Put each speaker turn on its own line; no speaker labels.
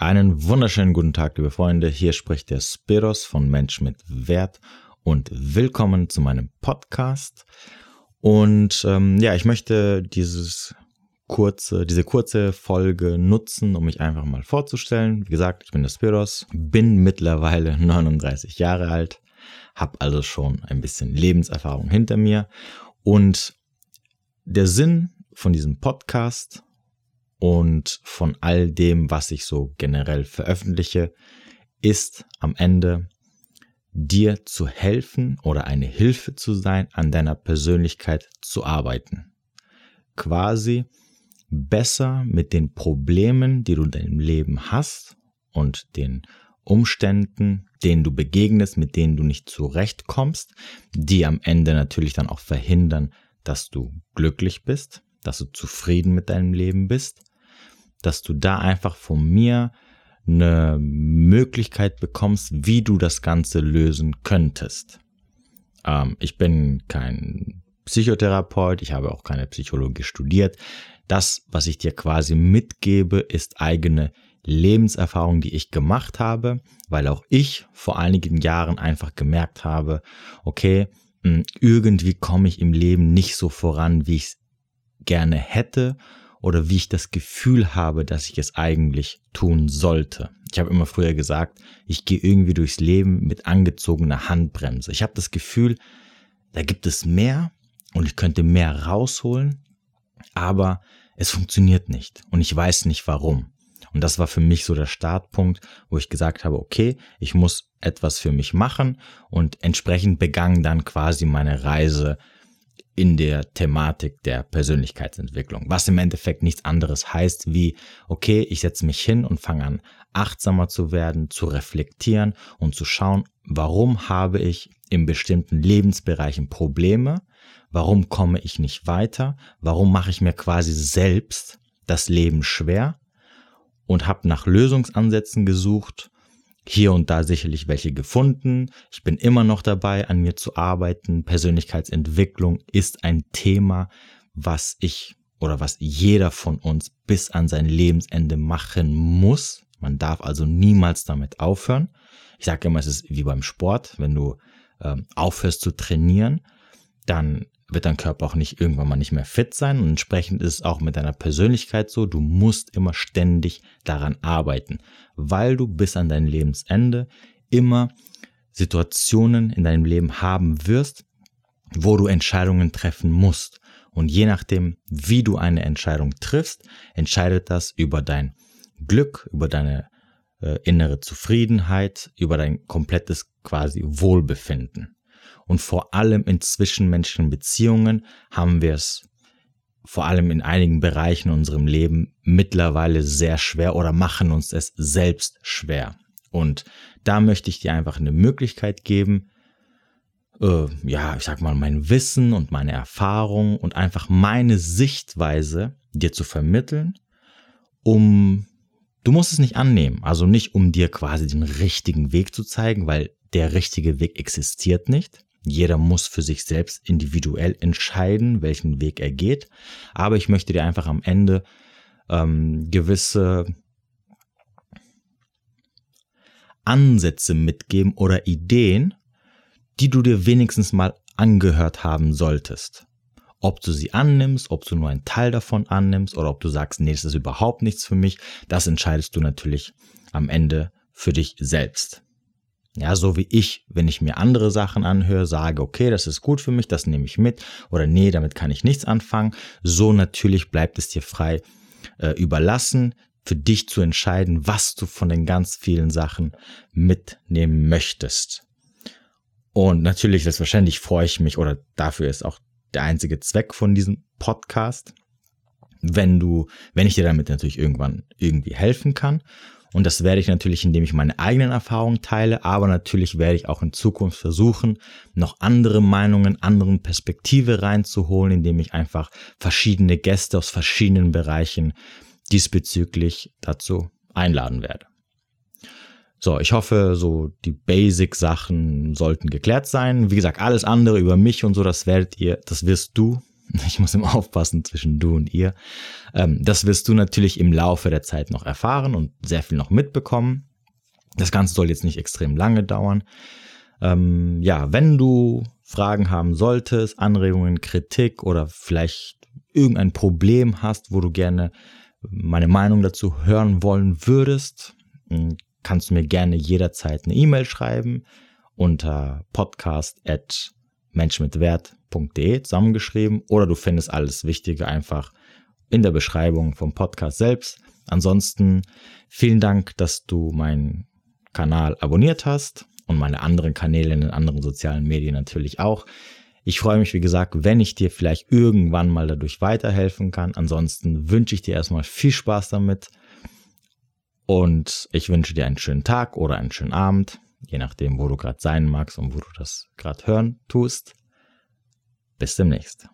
Einen wunderschönen guten Tag, liebe Freunde. Hier spricht der Spiros von Mensch mit Wert und willkommen zu meinem Podcast. Und ähm, ja, ich möchte dieses kurze, diese kurze Folge nutzen, um mich einfach mal vorzustellen. Wie gesagt, ich bin der Spiros, bin mittlerweile 39 Jahre alt, habe also schon ein bisschen Lebenserfahrung hinter mir und der Sinn von diesem Podcast und von all dem, was ich so generell veröffentliche, ist am Ende dir zu helfen oder eine Hilfe zu sein, an deiner Persönlichkeit zu arbeiten. Quasi besser mit den Problemen, die du in deinem Leben hast und den Umständen, denen du begegnest, mit denen du nicht zurechtkommst, die am Ende natürlich dann auch verhindern, dass du glücklich bist, dass du zufrieden mit deinem Leben bist, dass du da einfach von mir eine Möglichkeit bekommst, wie du das Ganze lösen könntest. Ähm, ich bin kein Psychotherapeut, ich habe auch keine Psychologie studiert. Das, was ich dir quasi mitgebe, ist eigene Lebenserfahrung, die ich gemacht habe, weil auch ich vor einigen Jahren einfach gemerkt habe, okay, irgendwie komme ich im Leben nicht so voran, wie ich es gerne hätte oder wie ich das Gefühl habe, dass ich es eigentlich tun sollte. Ich habe immer früher gesagt, ich gehe irgendwie durchs Leben mit angezogener Handbremse. Ich habe das Gefühl, da gibt es mehr und ich könnte mehr rausholen, aber es funktioniert nicht und ich weiß nicht warum. Und das war für mich so der Startpunkt, wo ich gesagt habe, okay, ich muss etwas für mich machen und entsprechend begann dann quasi meine Reise in der Thematik der Persönlichkeitsentwicklung, was im Endeffekt nichts anderes heißt wie, okay, ich setze mich hin und fange an, achtsamer zu werden, zu reflektieren und zu schauen, warum habe ich in bestimmten Lebensbereichen Probleme, warum komme ich nicht weiter, warum mache ich mir quasi selbst das Leben schwer? Und habe nach Lösungsansätzen gesucht hier und da sicherlich welche gefunden. Ich bin immer noch dabei, an mir zu arbeiten. Persönlichkeitsentwicklung ist ein Thema, was ich oder was jeder von uns bis an sein Lebensende machen muss. Man darf also niemals damit aufhören. Ich sage immer, es ist wie beim Sport. Wenn du ähm, aufhörst zu trainieren, dann wird dein Körper auch nicht irgendwann mal nicht mehr fit sein und entsprechend ist es auch mit deiner Persönlichkeit so, du musst immer ständig daran arbeiten, weil du bis an dein Lebensende immer Situationen in deinem Leben haben wirst, wo du Entscheidungen treffen musst. Und je nachdem, wie du eine Entscheidung triffst, entscheidet das über dein Glück, über deine äh, innere Zufriedenheit, über dein komplettes quasi Wohlbefinden. Und vor allem in zwischenmenschlichen Beziehungen haben wir es vor allem in einigen Bereichen in unserem Leben mittlerweile sehr schwer oder machen uns es selbst schwer. Und da möchte ich dir einfach eine Möglichkeit geben, äh, ja, ich sag mal, mein Wissen und meine Erfahrung und einfach meine Sichtweise dir zu vermitteln, um, du musst es nicht annehmen, also nicht um dir quasi den richtigen Weg zu zeigen, weil der richtige Weg existiert nicht. Jeder muss für sich selbst individuell entscheiden, welchen Weg er geht. Aber ich möchte dir einfach am Ende ähm, gewisse Ansätze mitgeben oder Ideen, die du dir wenigstens mal angehört haben solltest. Ob du sie annimmst, ob du nur einen Teil davon annimmst oder ob du sagst, nee, das ist überhaupt nichts für mich, das entscheidest du natürlich am Ende für dich selbst. Ja, so wie ich, wenn ich mir andere Sachen anhöre, sage, okay, das ist gut für mich, das nehme ich mit oder nee, damit kann ich nichts anfangen. So natürlich bleibt es dir frei äh, überlassen, für dich zu entscheiden, was du von den ganz vielen Sachen mitnehmen möchtest. Und natürlich, selbstverständlich freue ich mich oder dafür ist auch der einzige Zweck von diesem Podcast, wenn du, wenn ich dir damit natürlich irgendwann irgendwie helfen kann und das werde ich natürlich, indem ich meine eigenen Erfahrungen teile, aber natürlich werde ich auch in Zukunft versuchen, noch andere Meinungen, anderen Perspektive reinzuholen, indem ich einfach verschiedene Gäste aus verschiedenen Bereichen diesbezüglich dazu einladen werde. So, ich hoffe, so die Basic-Sachen sollten geklärt sein. Wie gesagt, alles andere über mich und so, das werdet ihr, das wirst du Ich muss immer aufpassen zwischen du und ihr. Ähm, das wirst du natürlich im Laufe der Zeit noch erfahren und sehr viel noch mitbekommen. Das Ganze soll jetzt nicht extrem lange dauern. Ähm, ja, wenn du Fragen haben solltest, Anregungen, Kritik oder vielleicht irgendein Problem hast, wo du gerne meine Meinung dazu hören wollen würdest, hm, kannst du mir gerne jederzeit eine E-Mail schreiben unter podcast menschmitwert.de zusammengeschrieben oder du findest alles Wichtige einfach in der Beschreibung vom Podcast selbst. Ansonsten vielen Dank, dass du meinen Kanal abonniert hast und meine anderen Kanäle in den anderen sozialen Medien natürlich auch. Ich freue mich, wie gesagt, wenn ich dir vielleicht irgendwann mal dadurch weiterhelfen kann. Ansonsten wünsche ich dir erstmal viel Spaß damit und ich wünsche dir einen schönen Tag oder einen schönen Abend, je nachdem, wo du gerade sein magst und wo du das gerade hören tust. Bis demnächst.